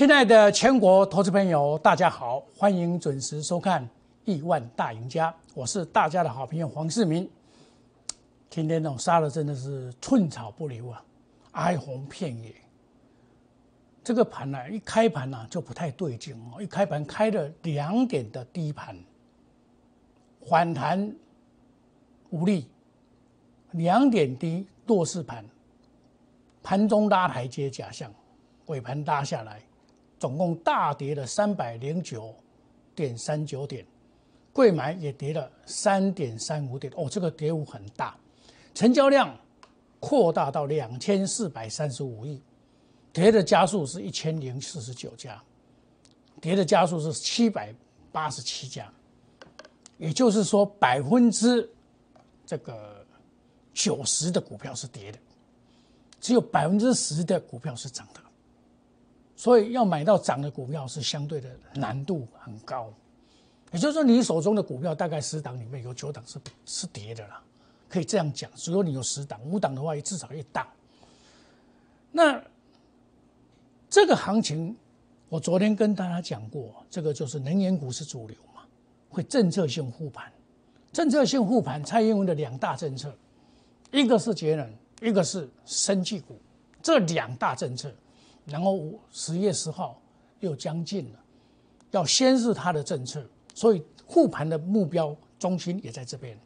亲爱的全国投资朋友，大家好，欢迎准时收看《亿万大赢家》，我是大家的好朋友黄世明。今天呢，杀的真的是寸草不留啊，哀鸿遍野。这个盘呢，一开盘呢就不太对劲哦，一开盘开了两点的低盘，反弹无力，两点低弱势盘，盘中拉台阶假象，尾盘拉下来。总共大跌了三百零九点三九点，贵买也跌了三点三五点，哦，这个跌幅很大，成交量扩大到两千四百三十五亿，跌的加速是一千零四十九家，跌的加速是七百八十七家，也就是说百分之这个九十的股票是跌的，只有百分之十的股票是涨的。所以要买到涨的股票是相对的难度很高，也就是说，你手中的股票大概十档里面有九档是是跌的啦，可以这样讲。如果你有十档，五档的话，至少一档。那这个行情，我昨天跟大家讲过，这个就是能源股是主流嘛，会政策性护盘。政策性护盘，蔡英文的两大政策，一个是节能，一个是生技股，这两大政策。然后十月十号又将近了，要先是他的政策，所以护盘的目标中心也在这边。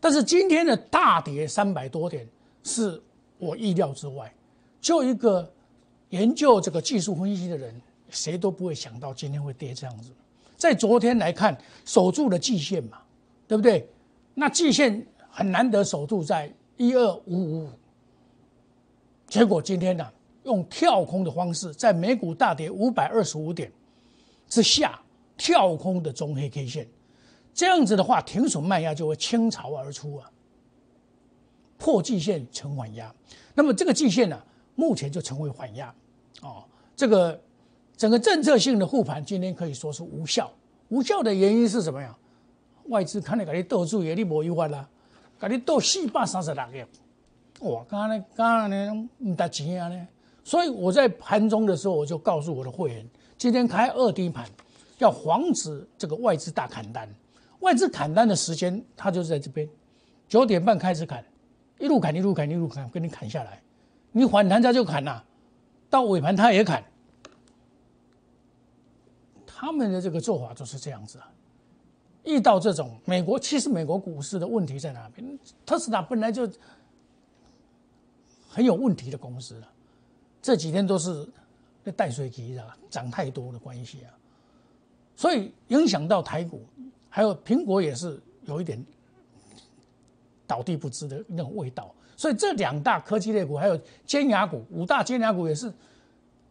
但是今天的大跌三百多点是我意料之外，就一个研究这个技术分析的人，谁都不会想到今天会跌这样子。在昨天来看，守住了季线嘛，对不对？那季线很难得守住在一二五五五，结果今天呢？用跳空的方式，在美股大跌五百二十五点之下跳空的中黑 K 线，这样子的话，停损卖压就会倾巢而出啊，破季线成缓压。那么这个季线呢，目前就成为缓压哦。这个整个政策性的护盘今天可以说是无效。无效的原因是什么呀？外资看你给你斗住也你无有法啦，给你斗四百三十六个，哇，刚刚呢，刚刚呢唔得钱啊呢。所以我在盘中的时候，我就告诉我的会员，今天开二低盘，要防止这个外资大砍单。外资砍单的时间，它就是在这边，九点半开始砍，一路砍一路砍一路砍，给你砍下来。你反弹它就砍呐，到尾盘它也砍。他们的这个做法就是这样子啊。遇到这种美国，其实美国股市的问题在哪边？特斯拉本来就很有问题的公司了。这几天都是那带水期的涨太多的关系啊，所以影响到台股，还有苹果也是有一点倒地不支的那种味道。所以这两大科技类股，还有尖牙股，五大尖牙股也是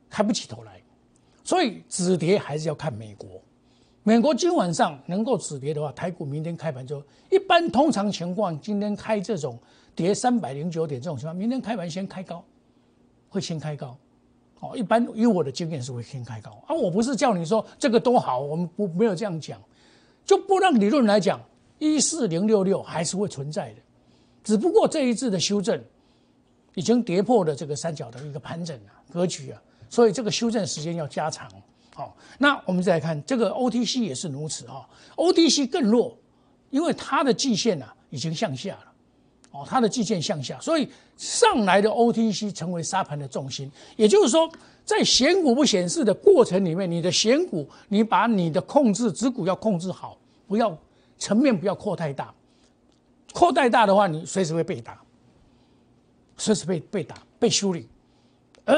开不起头来。所以止跌还是要看美国，美国今晚上能够止跌的话，台股明天开盘就一般。通常情况，今天开这种跌三百零九点这种情况，明天开盘先开高。会先开高，哦，一般以我的经验是会先开高啊。我不是叫你说这个多好，我们不没有这样讲。就波浪理论来讲，一四零六六还是会存在的，只不过这一次的修正已经跌破了这个三角的一个盘整啊格局啊，所以这个修正时间要加长。好，那我们再来看这个 OTC 也是如此啊，OTC 更弱，因为它的季线啊已经向下了。哦，它的季线向下，所以上来的 OTC 成为沙盘的重心。也就是说，在选股不显示的过程里面，你的选股，你把你的控制指股要控制好，不要层面不要扩太大，扩太大的话，你随时会被打，随时被被打被修理。而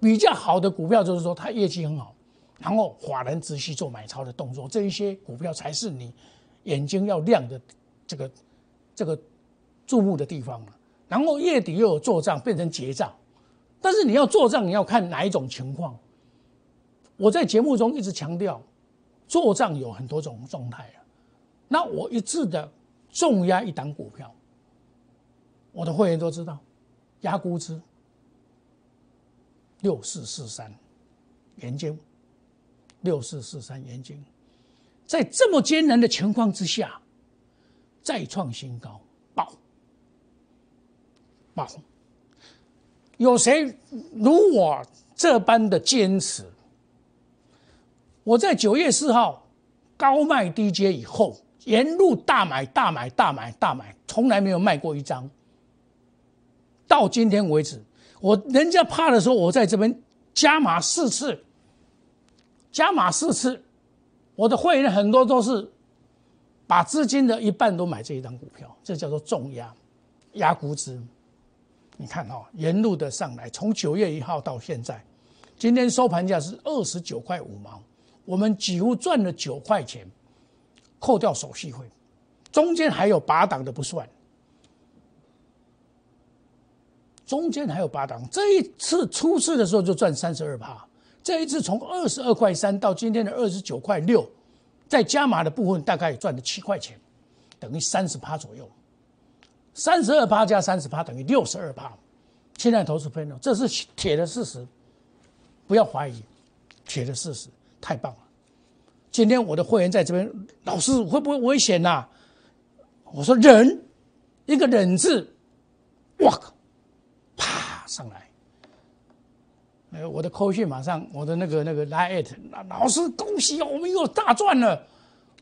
比较好的股票就是说，它业绩很好，然后法人仔细做买超的动作，这一些股票才是你眼睛要亮的这个这个。注目的地方了，然后月底又有做账变成结账，但是你要做账，你要看哪一种情况。我在节目中一直强调，做账有很多种状态啊。那我一致的重压一档股票，我的会员都知道，压估值六四四三，研究六四四三研究，在这么艰难的情况之下，再创新高，爆。有谁如我这般的坚持？我在九月四号高卖低接以后，沿路大买大买大买大买，从来没有卖过一张。到今天为止，我人家怕的时候，我在这边加码四次，加码四次，我的会员很多都是把资金的一半都买这一张股票，这叫做重压压估值。你看哈，沿路的上来，从九月一号到现在，今天收盘价是二十九块五毛，我们几乎赚了九块钱，扣掉手续费，中间还有八档的不算，中间还有八档，这一次出事的时候就赚三十二趴，这一次从二十二块三到今天的二十九块六，在加码的部分大概赚了七块钱，等于三十趴左右。三十二趴加三十趴等于六十二趴，现在投资朋友，这是铁的事实，不要怀疑，铁的事实，太棒了。今天我的会员在这边，老师会不会危险呐？我说忍，一个忍字，哇靠，啪上来，哎，我的扣讯马上，我的那个那个来 at，老师恭喜哦，我们又大赚了。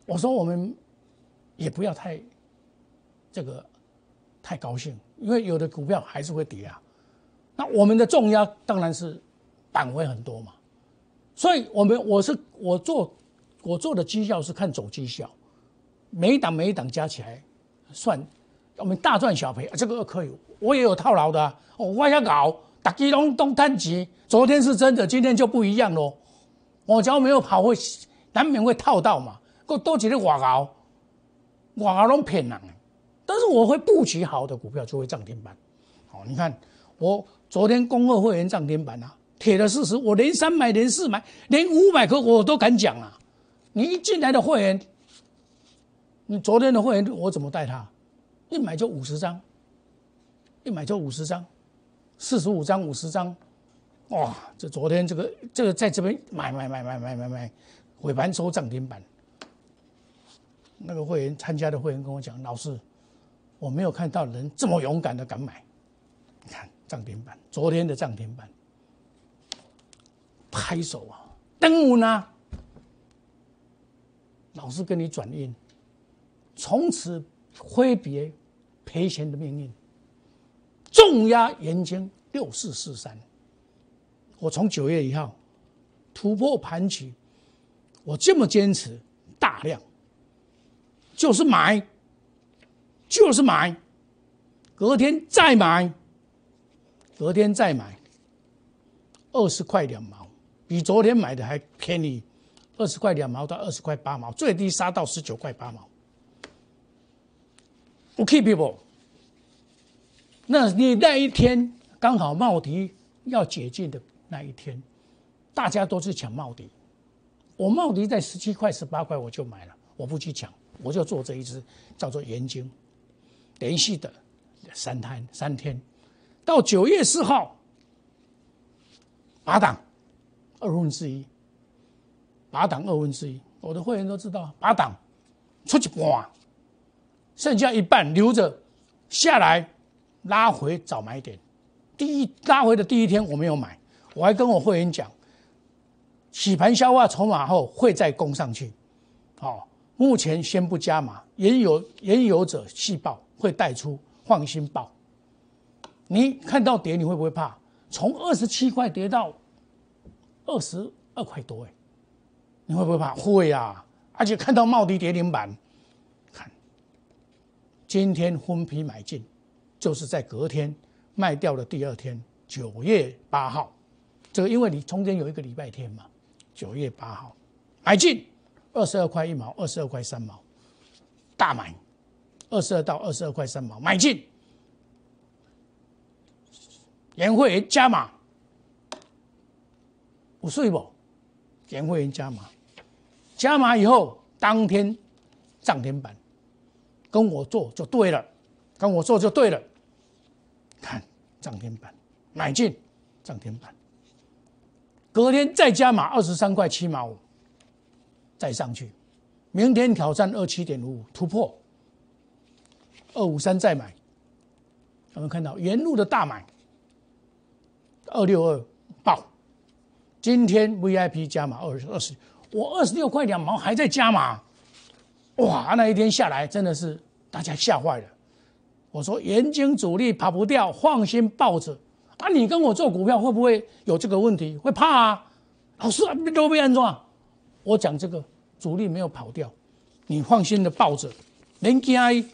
我说我们也不要太这个。太高兴，因为有的股票还是会跌啊。那我们的重压当然是板会很多嘛，所以我们我是我做我做的绩效是看总绩效，每一档每一档加起来算，我们大赚小赔，这个可以。我也有套牢的，我要搞打基隆东探级，昨天是真的，今天就不一样喽。我只要没有跑，会难免会套到嘛。够多几个外熬，外熬拢骗人。但是我会布局好的股票就会涨停板，好，你看我昨天恭贺会员涨停板啊，铁的事实，我连三买连四买连五百颗我都敢讲啊！你一进来的会员，你昨天的会员我怎么带他？一买就五十张，一买就五十张，四十五张五十张，哇！这昨天这个这个在这边买买买买买买买，尾盘收涨停板，那个会员参加的会员跟我讲，老师。我没有看到人这么勇敢的敢买，你看涨停板，昨天的涨停板，拍手啊！登午呢？老师跟你转运，从此挥别赔钱的命运。重压元金六四四三，我从九月一号突破盘起，我这么坚持，大量就是买。就是买，隔天再买，隔天再买，二十块两毛，比昨天买的还便宜，二十块两毛到二十块八毛，最低杀到十九块八毛。OK people，那你那一天刚好茂迪要解禁的那一天，大家都是抢茂迪，我茂迪在十七块十八块我就买了，我不去抢，我就做这一只叫做盐晶。连续的三天，三天到九月四号，八档二分之一，八档二分之一，我的会员都知道，八档出去哇，剩下一半留着下来拉回找买点。第一拉回的第一天我没有买，我还跟我会员讲，洗盘消化筹码后会再攻上去，好，目前先不加码，原有原有者细报。会带出放心报，你看到跌你会不会怕？从二十七块跌到二十二块多，哎，你会不会怕？会啊！而且看到茂迪跌停板，看今天分批买进，就是在隔天卖掉的第二天，九月八号，这个因为你中间有一个礼拜天嘛，九月八号买进二十二块一毛，二十二块三毛，大买。二十二到二十二块三毛买进，年会员加码，不睡不？年会员加码，加码以后当天涨停板，跟我做就对了，跟我做就对了。看涨停板买进涨停板，隔天再加码二十三块七毛五，再上去，明天挑战二七点五五突破。二五三再买，我们看到沿路的大买，二六二爆，今天 VIP 加码二二十，我二十六块两毛还在加码，哇，那一天下来真的是大家吓坏了。我说眼睛主力跑不掉，放心抱着。啊，你跟我做股票会不会有这个问题？会怕啊？老师都被安装。我讲这个主力没有跑掉，你放心的抱着。连 G I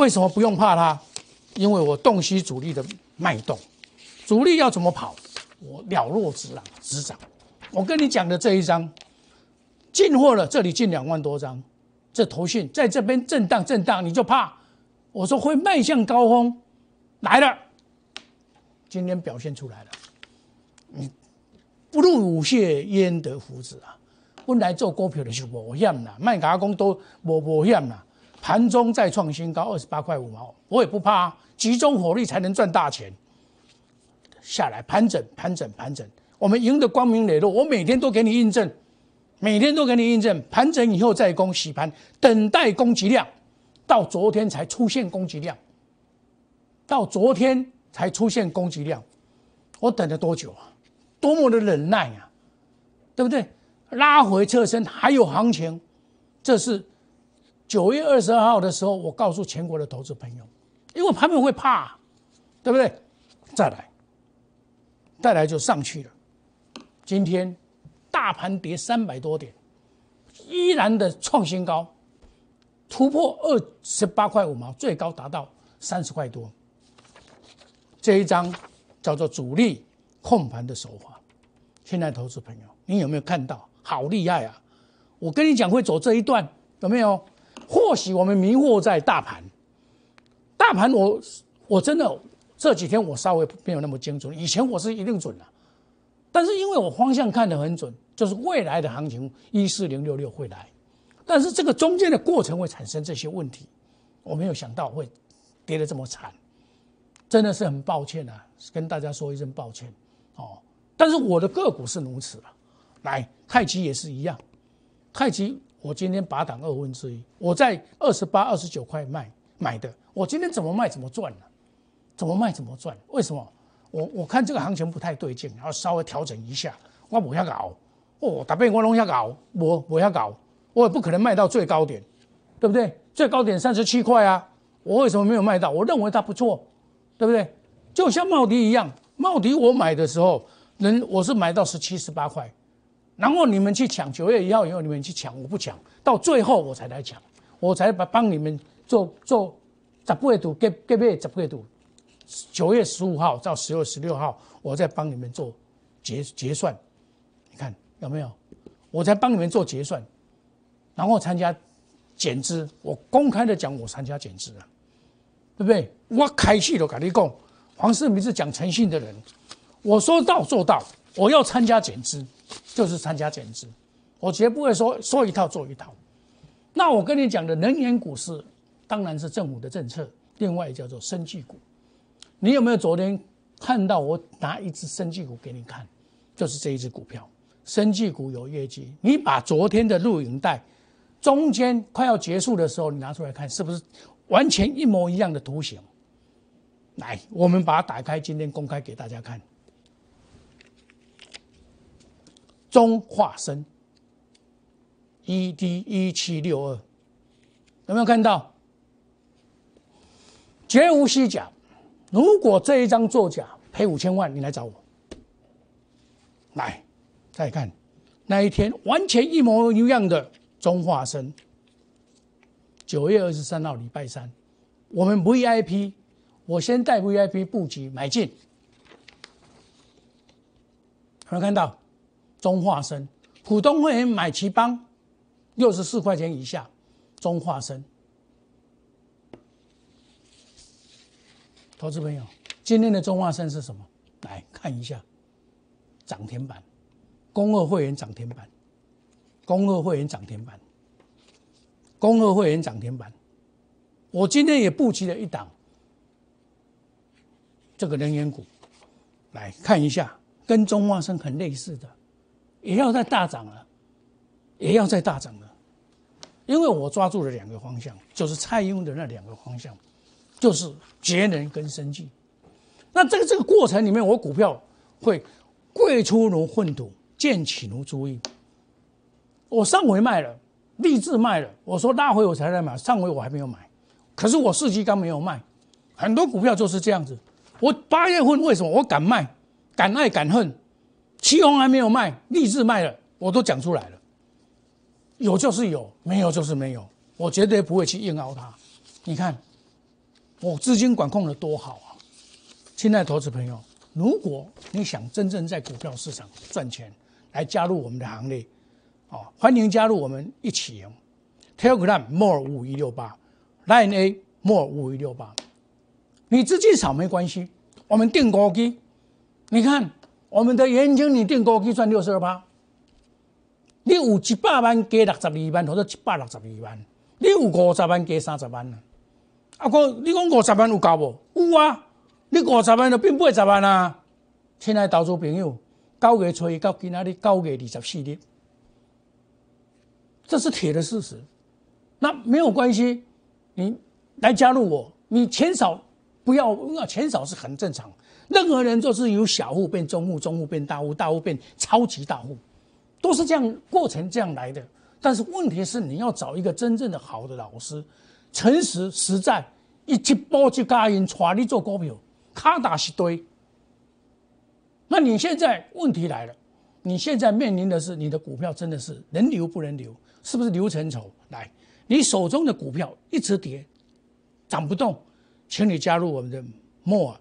为什么不用怕它？因为我洞悉主力的脉动，主力要怎么跑，我了若指掌。指掌。我跟你讲的这一张进货了，这里进两万多张，这头信在这边震荡震荡，你就怕。我说会迈向高峰，来了，今天表现出来了。嗯，不入虎穴焉得虎子啊！本来做股票的是无险啦，卖假工都无无险啦。盘中再创新高，二十八块五毛，我也不怕，集中火力才能赚大钱。下来盘整，盘整，盘整，我们赢得光明磊落。我每天都给你印证，每天都给你印证，盘整以后再攻洗盘，等待攻击量。到昨天才出现攻击量，到昨天才出现攻击量，我等了多久啊？多么的忍耐啊，对不对？拉回侧身还有行情，这是九月二十二号的时候，我告诉全国的投资朋友，因为他们会怕，对不对？再来，再来就上去了。今天大盘跌三百多点，依然的创新高。突破二十八块五毛，最高达到三十块多。这一张叫做主力控盘的手法。现在投资朋友，你有没有看到？好厉害啊！我跟你讲，会走这一段，有没有？或许我们迷惑在大盘，大盘我我真的这几天我稍微没有那么精准，以前我是一定准的，但是因为我方向看得很准，就是未来的行情一四零六六会来。但是这个中间的过程会产生这些问题，我没有想到会跌得这么惨，真的是很抱歉啊，跟大家说一声抱歉。哦。但是我的个股是如此了，来太极也是一样，太极我今天拔档二分之一，我在二十八、二十九块卖买的，我今天怎么卖怎么赚呢？怎么卖怎么赚？为什么？我我看这个行情不太对劲，然后稍微调整一下，我不要搞哦，大便我拢要搞，我不要搞。我也不可能卖到最高点，对不对？最高点三十七块啊，我为什么没有卖到？我认为它不错，对不对？就像茂迪一样，茂迪我买的时候，人我是买到十七十八块，然后你们去抢，九月一号以后你们去抢，我不抢，到最后我才来抢，我才把帮你们做做十倍度，给给倍十倍度，九月十五号到十月十六号，我再帮你们做结结算，你看有没有？我才帮你们做结算。然后参加减资，我公开的讲，我参加减资了，对不对？我开戏都跟你讲，黄世明是讲诚信的人，我说到做到，我要参加减资，就是参加减资，我绝不会说说一套做一套。那我跟你讲的能源股市，当然是政府的政策，另外叫做生技股。你有没有昨天看到我拿一只生技股给你看？就是这一只股票，生技股有业绩。你把昨天的录影带。中间快要结束的时候，你拿出来看，是不是完全一模一样的图形？来，我们把它打开，今天公开给大家看。中化生，E D 一七六二，有没有看到？绝无虚假。如果这一张作假，赔五千万，你来找我。来，再看那一天，完全一模一样的。中化生，九月二十三号礼拜三，我们 VIP，我先带 VIP 布局买进，有没有看到？中化生，普通会员买奇邦，六十四块钱以下，中化生，投资朋友，今天的中化生是什么？来看一下，涨停板，公二会员涨停板。公二会员涨停板，公二会员涨停板，我今天也布局了一档这个能源股，来看一下，跟中化生很类似的，也要在大涨了，也要在大涨了，因为我抓住了两个方向，就是蔡英文的那两个方向，就是节能跟生计。那这个这个过程里面，我股票会贵出如粪土，贱起如猪印。我上回卖了，立志卖了，我说拉回我才来买，上回我还没有买，可是我四季刚没有卖，很多股票就是这样子。我八月份为什么我敢卖，敢爱敢恨，七红还没有卖，立志卖了，我都讲出来了。有就是有，没有就是没有，我绝对不会去硬凹它。你看，我资金管控的多好啊！亲爱的投资朋友，如果你想真正在股票市场赚钱，来加入我们的行列，哦，欢迎加入我们一起赢。Telegram more 五一六八，Line A more 五一六八。你资金少没关系，我们定高基。你看我们的元金，你定高基赚六十二趴。你有一百万加六十二万，或者一百六十二万，你有五十万加三十万啊？啊哥，你讲五十万有够无？有啊，你五十万就变八十万啊！亲爱的投资朋友，九月初一到今仔日九月二十四日，这是铁的事实。那没有关系，你来加入我，你钱少。不要，那钱少是很正常。任何人都是由小户变中户，中户变大户，大户变超级大户，都是这样过程这样来的。但是问题是，你要找一个真正的好的老师，诚实实在，一直波一加音传你做股票，卡打一堆。那你现在问题来了，你现在面临的是你的股票真的是能留不能留，是不是流成丑？来，你手中的股票一直跌，涨不动。请你加入我们的 more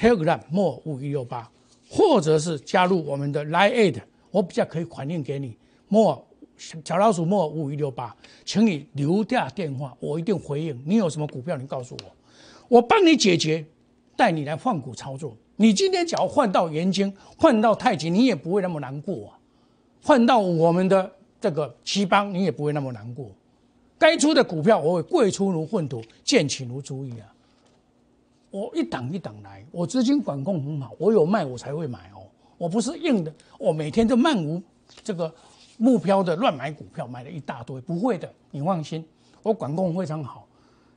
telegram more 五一六八，或者是加入我们的 line eight，我比较可以款应给你 more 小老鼠 more 五一六八，请你留下电话，我一定回应。你有什么股票，你告诉我，我帮你解决，带你来换股操作。你今天只要换到元金，换到太极，你也不会那么难过啊。换到我们的这个七邦，你也不会那么难过。该出的股票，我会贵出如粪土，贱起如猪一样。我一档一档来，我资金管控很好，我有卖我才会买哦。我不是硬的，我每天都漫无这个目标的乱买股票，买了一大堆，不会的，你放心，我管控非常好。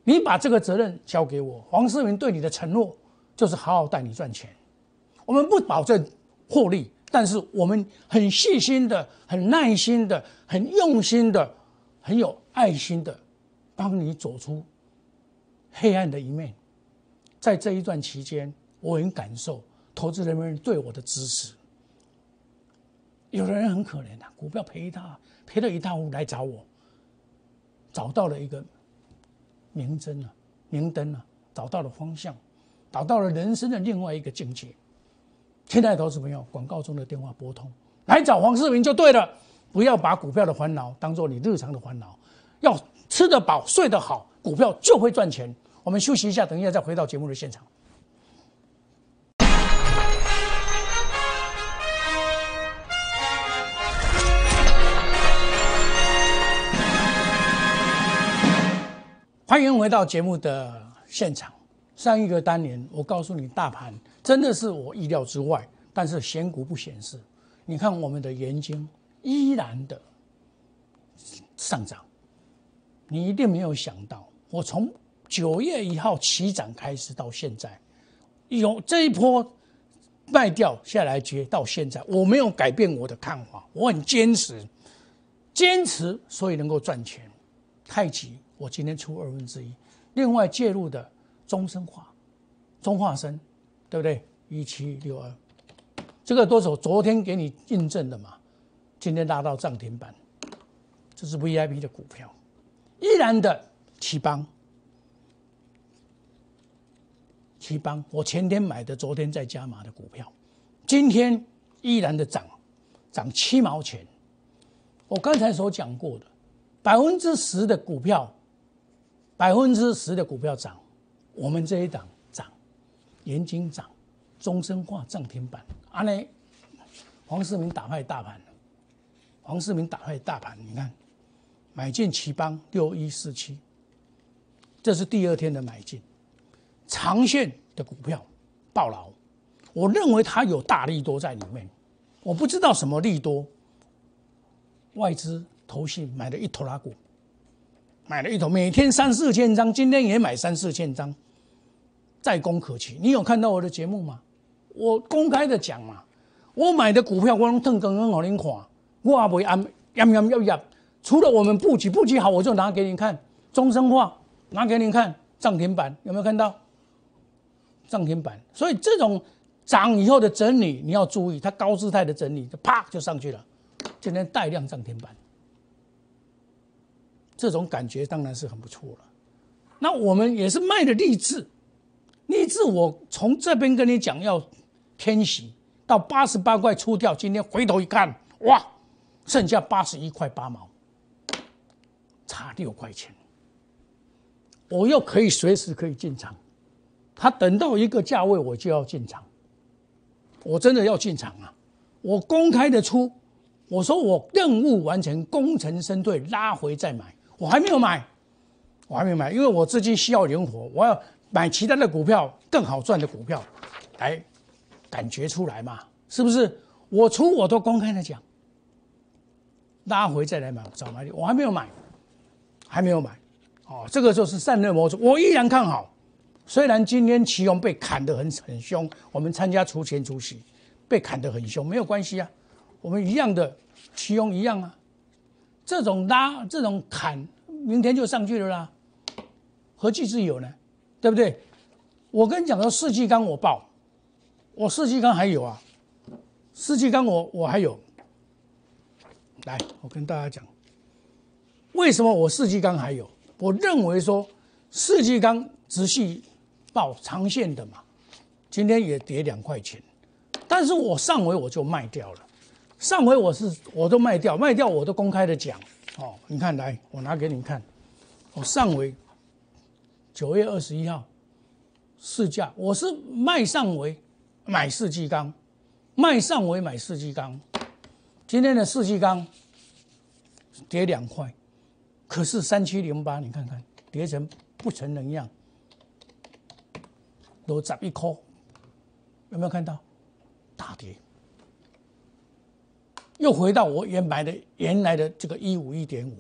你把这个责任交给我，黄世明对你的承诺就是好好带你赚钱。我们不保证获利，但是我们很细心的、很耐心的、很用心的、很有。爱心的帮你走出黑暗的一面，在这一段期间，我很感受投资人们对我的支持。有的人很可怜啊，股票赔他赔了一塌糊涂来找我，找到了一个明灯啊，明灯啊，找到了方向，找到了人生的另外一个境界。亲爱的投资朋友，广告中的电话拨通，来找黄世明就对了，不要把股票的烦恼当做你日常的烦恼。要吃得饱、睡得好，股票就会赚钱。我们休息一下，等一下再回到节目的现场。欢迎回到节目的现场。上一个单元，我告诉你，大盘真的是我意料之外，但是显股不显示。你看我们的盐金依然的上涨。你一定没有想到，我从九月一号起涨开始到现在，有这一波卖掉下来接到现在，我没有改变我的看法，我很坚持，坚持，所以能够赚钱。太极，我今天出二分之一，另外介入的中生化、中化生，对不对？一七六二，这个多少？昨天给你印证的嘛，今天拉到涨停板，这是 VIP 的股票。依然的奇邦，奇邦，我前天买的，昨天在加码的股票，今天依然的涨，涨七毛钱。我刚才所讲过的，百分之十的股票，百分之十的股票涨，我们这一档涨，盐金涨，终身化涨停板。阿内，黄世明打败大盘黄世明打败大盘，你看。买进奇邦六一四七，这是第二天的买进，长线的股票暴牢，我认为它有大利多在里面，我不知道什么利多，外资投信买了一头拉股，买了一头，每天三四千张，今天也买三四千张，在攻可期。你有看到我的节目吗？我公开的讲嘛，我买的股票我拢腾刚刚给您看，我也不会按呀呀呀呀！除了我们布局布局好，我就拿给你看。中生化拿给你看。涨停板，有没有看到？涨停板？所以这种涨以后的整理你要注意，它高姿态的整理就啪就上去了。今天带量涨停板，这种感觉当然是很不错了。那我们也是卖的励志，励志我从这边跟你讲要天喜到八十八块出掉，今天回头一看，哇，剩下八十一块八毛。差六块钱，我又可以随时可以进场。他等到一个价位，我就要进场。我真的要进场啊！我公开的出，我说我任务完成，功成身退，拉回再买。我还没有买，我还没有买，因为我资金需要灵活，我要买其他的股票更好赚的股票，来感觉出来嘛？是不是？我出我都公开的讲，拉回再来买找买点，我还没有买。还没有买，哦，这个就是散热模式，我依然看好。虽然今天旗宏被砍得很很凶，我们参加除权除息被砍得很凶，没有关系啊，我们一样的旗宏一样啊。这种拉这种砍，明天就上去了啦，何惧之有呢？对不对？我跟你讲说，四季钢我报，我四季钢还有啊，四季钢我我还有，来，我跟大家讲。为什么我四季钢还有？我认为说四季钢直系报长线的嘛，今天也跌两块钱，但是我上回我就卖掉了，上回我是我都卖掉，卖掉我都公开的讲。哦，你看来我拿给你看，我上回九月二十一号市价我是卖上回买四季钢，卖上回买四季钢，今天的四季钢跌两块。可是三七零八，你看看跌成不成人样，都涨一颗，有没有看到大跌？又回到我原买的原来的这个一五一点五，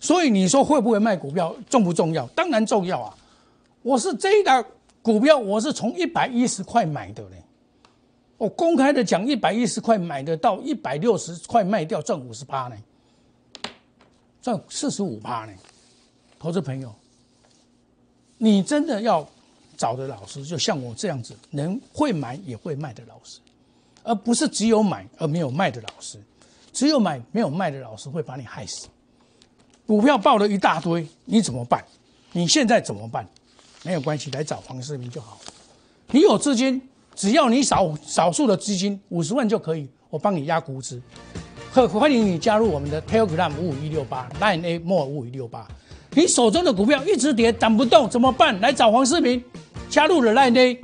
所以你说会不会卖股票重不重要？当然重要啊！我是这一档股票，我是从一百一十块买的嘞，我公开的讲一百一十块买的，到一百六十块卖掉赚五十八呢。赚四十五趴呢，投资朋友，你真的要找的老师，就像我这样子，能会买也会卖的老师，而不是只有买而没有卖的老师。只有买没有卖的老师会把你害死。股票报了一大堆，你怎么办？你现在怎么办？没有关系，来找黄世明就好。你有资金，只要你少少数的资金五十万就可以，我帮你压估值。欢迎你加入我们的 Telegram 五五一六八 Line A More 五五一六八。你手中的股票一直跌涨不动怎么办？来找黄世明，加入了赖内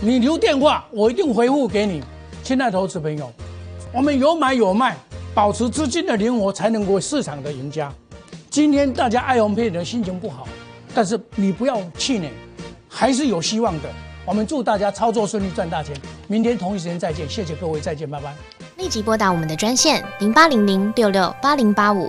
你留电话，我一定回复给你。亲爱投资朋友，我们有买有卖，保持资金的灵活，才能够市场的赢家。今天大家爱红配的心情不好，但是你不要气馁，还是有希望的。我们祝大家操作顺利，赚大钱。明天同一时间再见，谢谢各位，再见，拜拜。立即拨打我们的专线零八零零六六八零八五